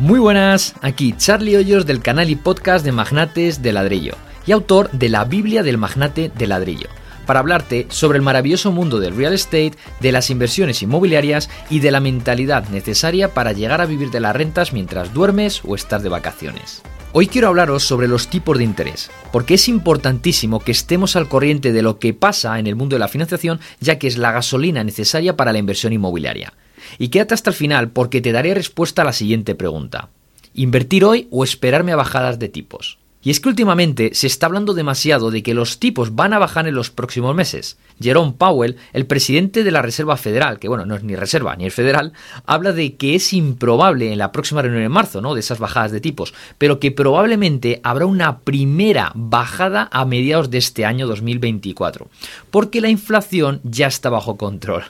Muy buenas, aquí Charlie Hoyos del canal y podcast de Magnates de Ladrillo y autor de la Biblia del Magnate de Ladrillo, para hablarte sobre el maravilloso mundo del real estate, de las inversiones inmobiliarias y de la mentalidad necesaria para llegar a vivir de las rentas mientras duermes o estás de vacaciones. Hoy quiero hablaros sobre los tipos de interés, porque es importantísimo que estemos al corriente de lo que pasa en el mundo de la financiación, ya que es la gasolina necesaria para la inversión inmobiliaria. Y quédate hasta el final porque te daré respuesta a la siguiente pregunta. ¿Invertir hoy o esperarme a bajadas de tipos? Y es que últimamente se está hablando demasiado de que los tipos van a bajar en los próximos meses. Jerome Powell, el presidente de la Reserva Federal, que bueno, no es ni reserva ni es federal, habla de que es improbable en la próxima reunión en marzo, ¿no? De esas bajadas de tipos, pero que probablemente habrá una primera bajada a mediados de este año 2024, porque la inflación ya está bajo control.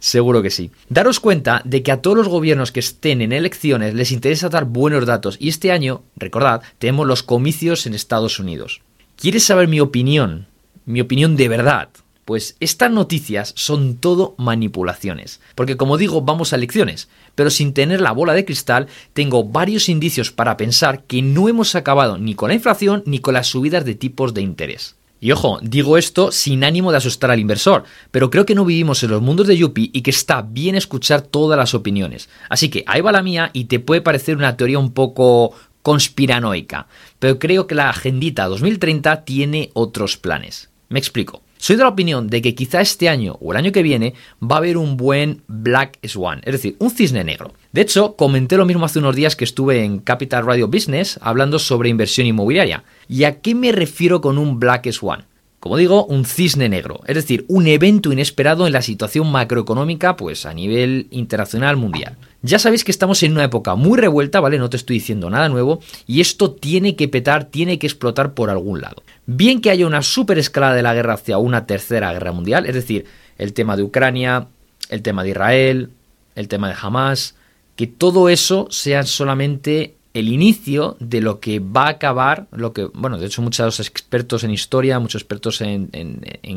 Seguro que sí. Daros cuenta de que a todos los gobiernos que estén en elecciones les interesa dar buenos datos y este año, recordad, tenemos los comicios en Estados Unidos. ¿Quieres saber mi opinión? Mi opinión de verdad. Pues estas noticias son todo manipulaciones. Porque como digo, vamos a elecciones. Pero sin tener la bola de cristal, tengo varios indicios para pensar que no hemos acabado ni con la inflación ni con las subidas de tipos de interés. Y ojo, digo esto sin ánimo de asustar al inversor, pero creo que no vivimos en los mundos de Yuppie y que está bien escuchar todas las opiniones. Así que ahí va la mía y te puede parecer una teoría un poco conspiranoica, pero creo que la agendita 2030 tiene otros planes. Me explico. Soy de la opinión de que quizá este año o el año que viene va a haber un buen Black Swan, es decir, un cisne negro. De hecho, comenté lo mismo hace unos días que estuve en Capital Radio Business hablando sobre inversión inmobiliaria. ¿Y a qué me refiero con un Black Swan? Como digo, un cisne negro, es decir, un evento inesperado en la situación macroeconómica pues a nivel internacional mundial. Ya sabéis que estamos en una época muy revuelta, ¿vale? No te estoy diciendo nada nuevo y esto tiene que petar, tiene que explotar por algún lado. Bien que haya una super escalada de la guerra hacia una tercera guerra mundial, es decir, el tema de Ucrania, el tema de Israel, el tema de Hamas, que todo eso sea solamente el inicio de lo que va a acabar, lo que, bueno, de hecho muchos expertos en historia, muchos expertos en,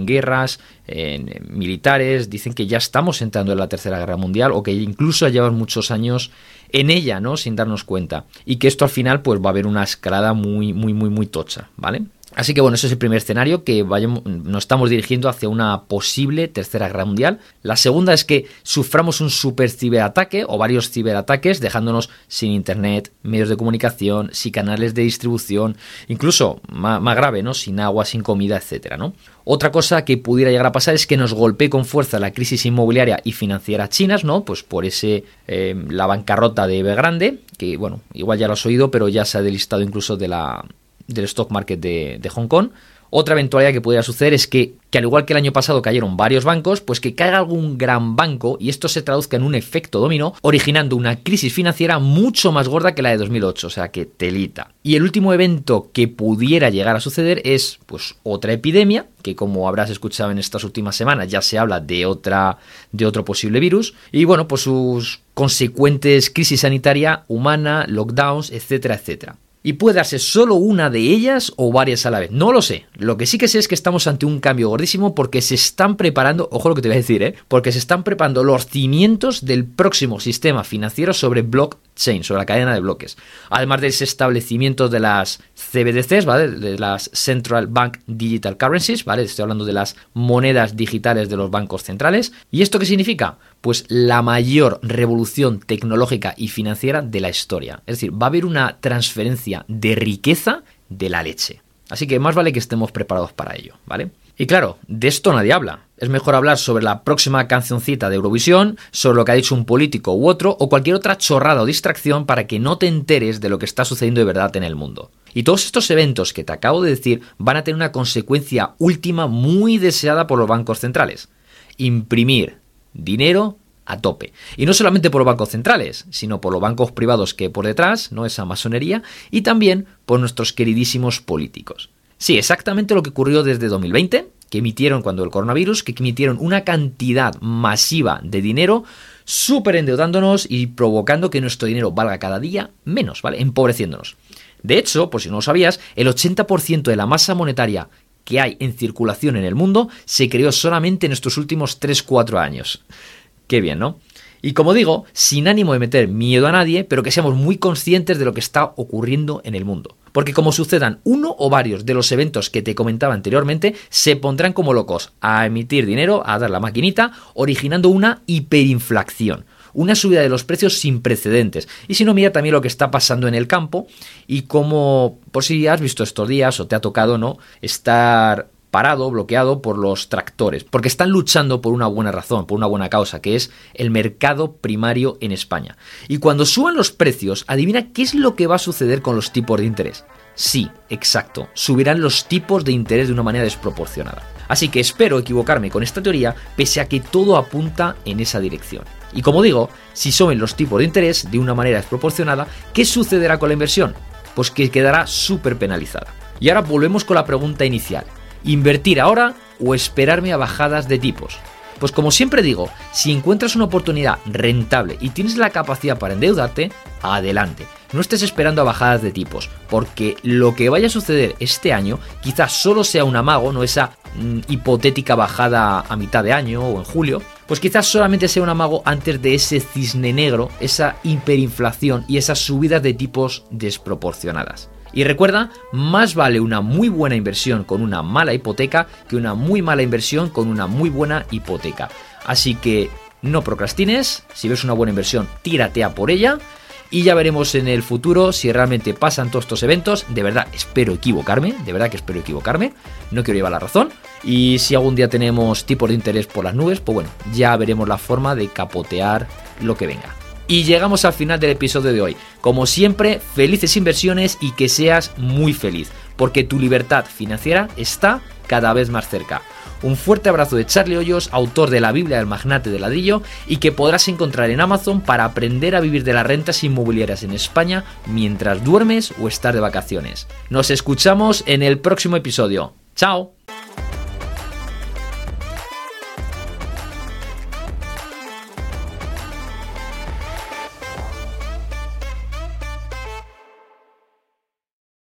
guerras, en, militares, dicen que ya estamos entrando en la Tercera Guerra Mundial o que incluso llevan muchos años en ella, ¿no? Sin darnos cuenta. Y que esto al final pues va a haber una escalada muy, muy, muy, muy tocha, ¿vale? Así que bueno, ese es el primer escenario, que vayamos, nos estamos dirigiendo hacia una posible tercera guerra mundial. La segunda es que suframos un super ciberataque o varios ciberataques, dejándonos sin internet, medios de comunicación, sin canales de distribución, incluso más, grave, ¿no? Sin agua, sin comida, etcétera, ¿no? Otra cosa que pudiera llegar a pasar es que nos golpee con fuerza la crisis inmobiliaria y financiera chinas, ¿no? Pues por ese eh, la bancarrota de Evergrande, que bueno, igual ya lo has oído, pero ya se ha delistado incluso de la del stock market de, Hong Kong. Otra eventualidad que pudiera suceder es que, que, al igual que el año pasado cayeron varios bancos, pues que caiga algún gran banco y esto se traduzca en un efecto dominó, originando una crisis financiera mucho más gorda que la de 2008, o sea que telita. Y el último evento que pudiera llegar a suceder es pues otra epidemia, que como habrás escuchado en estas últimas semanas ya se habla de otra de otro posible virus y bueno, pues sus consecuentes crisis sanitaria humana, lockdowns, etcétera, etcétera y puede darse solo una de ellas o varias a la vez. No lo sé. Lo que sí que sé es que estamos ante un cambio gordísimo porque se están preparando, ojo lo que te voy a decir, ¿eh? porque se están preparando los cimientos del próximo sistema financiero sobre blockchain, sobre la cadena de bloques. Además del establecimiento de las CBDCs, ¿vale? De las Central Bank Digital Currencies, ¿vale? Estoy hablando de las monedas digitales de los bancos centrales. ¿Y esto qué significa? Pues la mayor revolución tecnológica y financiera de la historia. Es decir, va a haber una transferencia de riqueza de la leche. Así que más vale que estemos preparados para ello, ¿vale? Y claro, de esto nadie habla. Es mejor hablar sobre la próxima cancioncita de Eurovisión, sobre lo que ha dicho un político u otro, o cualquier otra chorrada o distracción para que no te enteres de lo que está sucediendo de verdad en el mundo. Y todos estos eventos que te acabo de decir van a tener una consecuencia última muy deseada por los bancos centrales. Imprimir dinero a tope. Y no solamente por los bancos centrales, sino por los bancos privados que por detrás, ¿no? Esa masonería, y también por nuestros queridísimos políticos. Sí, exactamente lo que ocurrió desde 2020, que emitieron cuando el coronavirus, que emitieron una cantidad masiva de dinero, súper endeudándonos y provocando que nuestro dinero valga cada día menos, ¿vale? Empobreciéndonos. De hecho, por si no lo sabías, el 80% de la masa monetaria que hay en circulación en el mundo se creó solamente en estos últimos 3-4 años. Qué bien, ¿no? Y como digo, sin ánimo de meter miedo a nadie, pero que seamos muy conscientes de lo que está ocurriendo en el mundo. Porque como sucedan uno o varios de los eventos que te comentaba anteriormente, se pondrán como locos a emitir dinero, a dar la maquinita, originando una hiperinflación una subida de los precios sin precedentes. Y si no, mira también lo que está pasando en el campo y cómo, por si has visto estos días o te ha tocado, ¿no? Estar parado, bloqueado por los tractores, porque están luchando por una buena razón, por una buena causa, que es el mercado primario en España. Y cuando suban los precios, adivina qué es lo que va a suceder con los tipos de interés. Sí, exacto, subirán los tipos de interés de una manera desproporcionada. Así que espero equivocarme con esta teoría, pese a que todo apunta en esa dirección. Y como digo, si suben los tipos de interés de una manera desproporcionada, ¿qué sucederá con la inversión? Pues que quedará súper penalizada. Y ahora volvemos con la pregunta inicial. ¿Invertir ahora o esperarme a bajadas de tipos? Pues como siempre digo, si encuentras una oportunidad rentable y tienes la capacidad para endeudarte, adelante. No estés esperando a bajadas de tipos, porque lo que vaya a suceder este año quizás solo sea un amago, no esa mm, hipotética bajada a mitad de año o en julio, pues quizás solamente sea un amago antes de ese cisne negro, esa hiperinflación y esas subidas de tipos desproporcionadas. Y recuerda, más vale una muy buena inversión con una mala hipoteca que una muy mala inversión con una muy buena hipoteca. Así que no procrastines, si ves una buena inversión, tírate a por ella. Y ya veremos en el futuro si realmente pasan todos estos eventos. De verdad, espero equivocarme. De verdad que espero equivocarme. No quiero llevar la razón. Y si algún día tenemos tipos de interés por las nubes, pues bueno, ya veremos la forma de capotear lo que venga. Y llegamos al final del episodio de hoy. Como siempre, felices inversiones y que seas muy feliz, porque tu libertad financiera está cada vez más cerca. Un fuerte abrazo de Charlie Hoyos, autor de la Biblia del Magnate de Ladrillo, y que podrás encontrar en Amazon para aprender a vivir de las rentas inmobiliarias en España mientras duermes o estás de vacaciones. Nos escuchamos en el próximo episodio. ¡Chao!